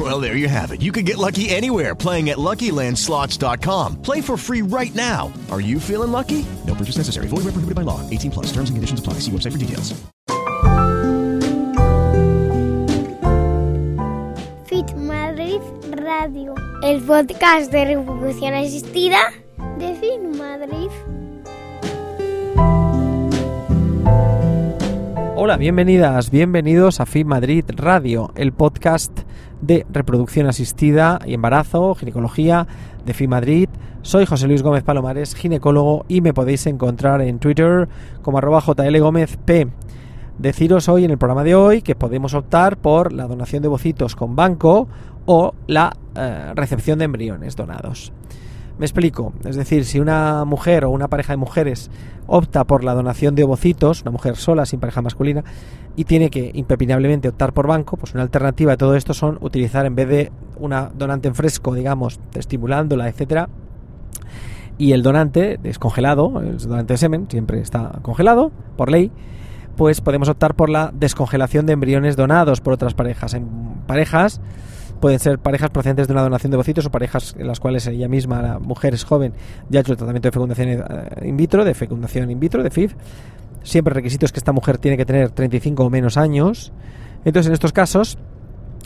Well, there you have it. You can get lucky anywhere playing at LuckyLandSlots.com. Play for free right now. Are you feeling lucky? No purchase necessary. Void where prohibited by law. 18 plus. Terms and conditions apply. See website for details. Fit Madrid Radio, el podcast de reproducción asistida de Fit Madrid. Hola, bienvenidas, bienvenidos a FIM Madrid Radio, el podcast de reproducción asistida y embarazo, ginecología de FIM Madrid. Soy José Luis Gómez Palomares, ginecólogo, y me podéis encontrar en Twitter como arroba jlgómezp. Deciros hoy en el programa de hoy que podemos optar por la donación de bocitos con banco o la eh, recepción de embriones donados. Me explico, es decir, si una mujer o una pareja de mujeres opta por la donación de ovocitos, una mujer sola sin pareja masculina, y tiene que impepinablemente optar por banco, pues una alternativa de todo esto son utilizar en vez de una donante en fresco, digamos, estimulándola, etcétera, y el donante descongelado, el donante de semen siempre está congelado por ley, pues podemos optar por la descongelación de embriones donados por otras parejas. En parejas pueden ser parejas procedentes de una donación de bocitos o parejas en las cuales ella misma, la mujer es joven, ya ha hecho el tratamiento de fecundación eh, in vitro, de fecundación in vitro, de FIV. Siempre el requisito es que esta mujer tiene que tener 35 o menos años. Entonces, en estos casos,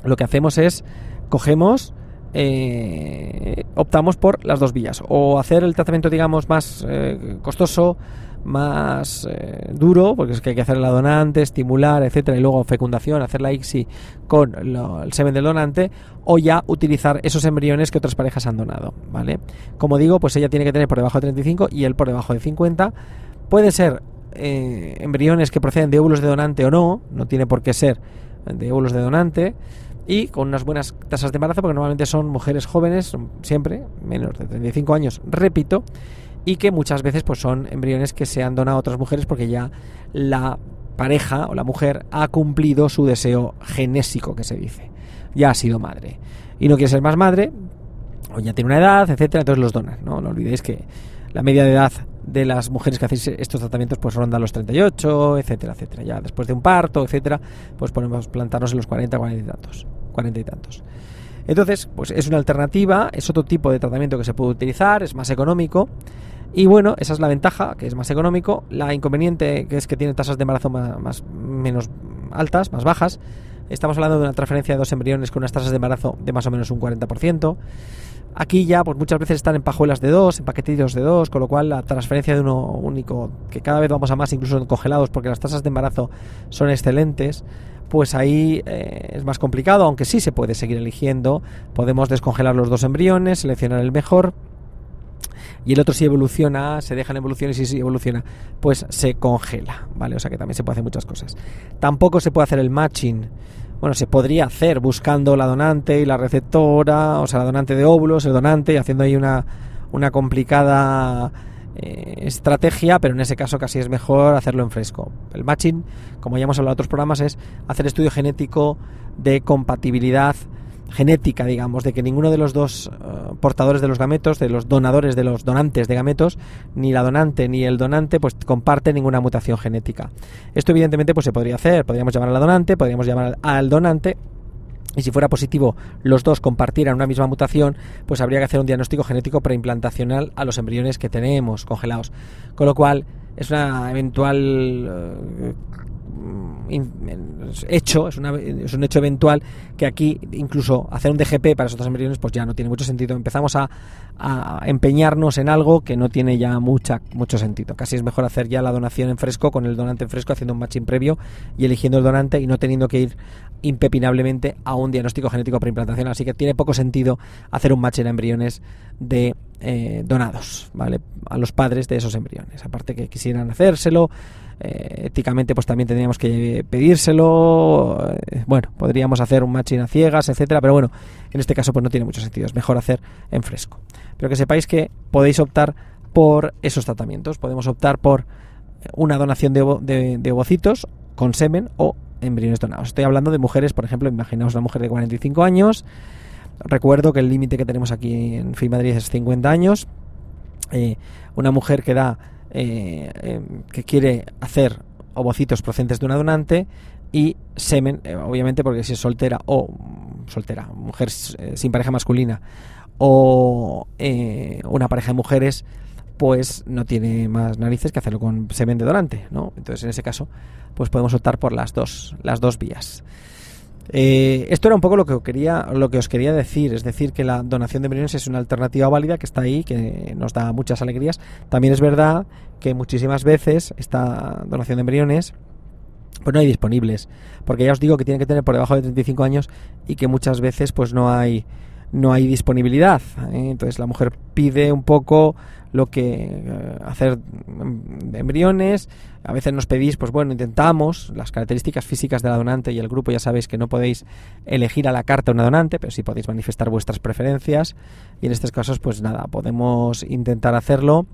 lo que hacemos es cogemos eh, optamos por las dos vías o hacer el tratamiento digamos más eh, costoso más eh, duro porque es que hay que hacer la donante estimular etcétera y luego fecundación hacer la ICSI con lo, el semen del donante o ya utilizar esos embriones que otras parejas han donado vale como digo pues ella tiene que tener por debajo de 35 y él por debajo de 50 puede ser eh, embriones que proceden de óvulos de donante o no no tiene por qué ser de óvulos de donante y con unas buenas tasas de embarazo, porque normalmente son mujeres jóvenes, siempre, menos de 35 años, repito, y que muchas veces pues son embriones que se han donado a otras mujeres porque ya la pareja o la mujer ha cumplido su deseo genésico, que se dice. Ya ha sido madre. Y no quiere ser más madre, o ya tiene una edad, etcétera, entonces los donan. No, no olvidéis que la media de edad de las mujeres que hacéis estos tratamientos pues ronda los 38, etcétera, etcétera. Ya después de un parto, etcétera, pues podemos plantarnos en los 40, 40 y tantos. 40 y tantos. Entonces, pues es una alternativa, es otro tipo de tratamiento que se puede utilizar, es más económico. Y bueno, esa es la ventaja, que es más económico. La inconveniente, que es que tiene tasas de embarazo más, menos altas, más bajas. Estamos hablando de una transferencia de dos embriones con unas tasas de embarazo de más o menos un 40%. Aquí ya, pues muchas veces están en pajuelas de dos, en paquetitos de dos, con lo cual la transferencia de uno único, que cada vez vamos a más, incluso en congelados, porque las tasas de embarazo son excelentes, pues ahí eh, es más complicado, aunque sí se puede seguir eligiendo. Podemos descongelar los dos embriones, seleccionar el mejor. Y el otro si evoluciona, se deja en evolución y si evoluciona, pues se congela, ¿vale? O sea que también se puede hacer muchas cosas. Tampoco se puede hacer el matching bueno, se podría hacer buscando la donante y la receptora, o sea, la donante de óvulos, el donante, haciendo ahí una, una complicada eh, estrategia, pero en ese caso casi es mejor hacerlo en fresco. El matching, como ya hemos hablado en otros programas, es hacer estudio genético de compatibilidad genética, digamos, de que ninguno de los dos uh, portadores de los gametos, de los donadores de los donantes de gametos, ni la donante ni el donante, pues comparte ninguna mutación genética. Esto evidentemente pues se podría hacer, podríamos llamar a la donante, podríamos llamar al donante y si fuera positivo los dos compartieran una misma mutación, pues habría que hacer un diagnóstico genético preimplantacional a los embriones que tenemos congelados. Con lo cual es una eventual hecho, es, es, un hecho eventual que aquí incluso hacer un DGP para esos embriones pues ya no tiene mucho sentido. Empezamos a, a, empeñarnos en algo que no tiene ya mucha, mucho sentido. Casi es mejor hacer ya la donación en fresco con el donante en fresco haciendo un matching previo y eligiendo el donante y no teniendo que ir impepinablemente a un diagnóstico genético preimplantación. Así que tiene poco sentido hacer un match en embriones de eh, donados, ¿vale? A los padres de esos embriones. Aparte que quisieran hacérselo, eh, éticamente pues también tendríamos que pedírselo. Eh, bueno, podríamos hacer un matching a ciegas, etcétera, pero bueno, en este caso pues no tiene mucho sentido. Es mejor hacer en fresco. Pero que sepáis que podéis optar por esos tratamientos. Podemos optar por una donación de, de, de ovocitos con semen o embriones donados. Estoy hablando de mujeres, por ejemplo, imaginaos una mujer de 45 años. Recuerdo que el límite que tenemos aquí en FI Madrid es 50 años. Eh, una mujer que da eh, eh, que quiere hacer ovocitos procedentes de una donante y semen, eh, obviamente porque si es soltera o mm, soltera, mujer eh, sin pareja masculina o eh, una pareja de mujeres, pues no tiene más narices que hacerlo con semen de donante, ¿no? Entonces en ese caso, pues podemos optar por las dos, las dos vías. Eh, esto era un poco lo que, quería, lo que os quería decir, es decir, que la donación de embriones es una alternativa válida que está ahí, que nos da muchas alegrías. También es verdad que muchísimas veces esta donación de embriones pues no hay disponibles, porque ya os digo que tienen que tener por debajo de 35 años y que muchas veces pues no hay no hay disponibilidad. ¿eh? Entonces la mujer pide un poco lo que eh, hacer de embriones. A veces nos pedís, pues bueno, intentamos las características físicas de la donante y el grupo. Ya sabéis que no podéis elegir a la carta una donante, pero sí podéis manifestar vuestras preferencias. Y en estos casos, pues nada, podemos intentar hacerlo.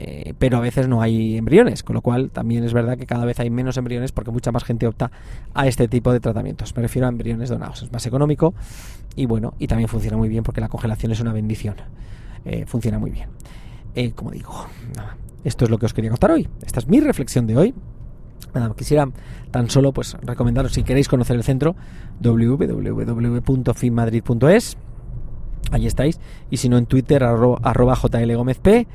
Eh, pero a veces no hay embriones, con lo cual también es verdad que cada vez hay menos embriones porque mucha más gente opta a este tipo de tratamientos. Me refiero a embriones donados, es más económico y bueno, y también funciona muy bien porque la congelación es una bendición. Eh, funciona muy bien. Eh, como digo, esto es lo que os quería contar hoy. Esta es mi reflexión de hoy. Nada, quisiera tan solo pues recomendaros si queréis conocer el centro www.finmadrid.es Ahí estáis. Y si no en Twitter arro, arroba jlgomezp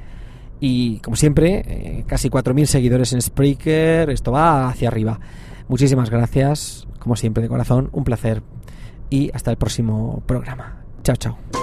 y como siempre, eh, casi 4.000 seguidores en Spreaker, esto va hacia arriba. Muchísimas gracias, como siempre de corazón, un placer y hasta el próximo programa. Chao, chao.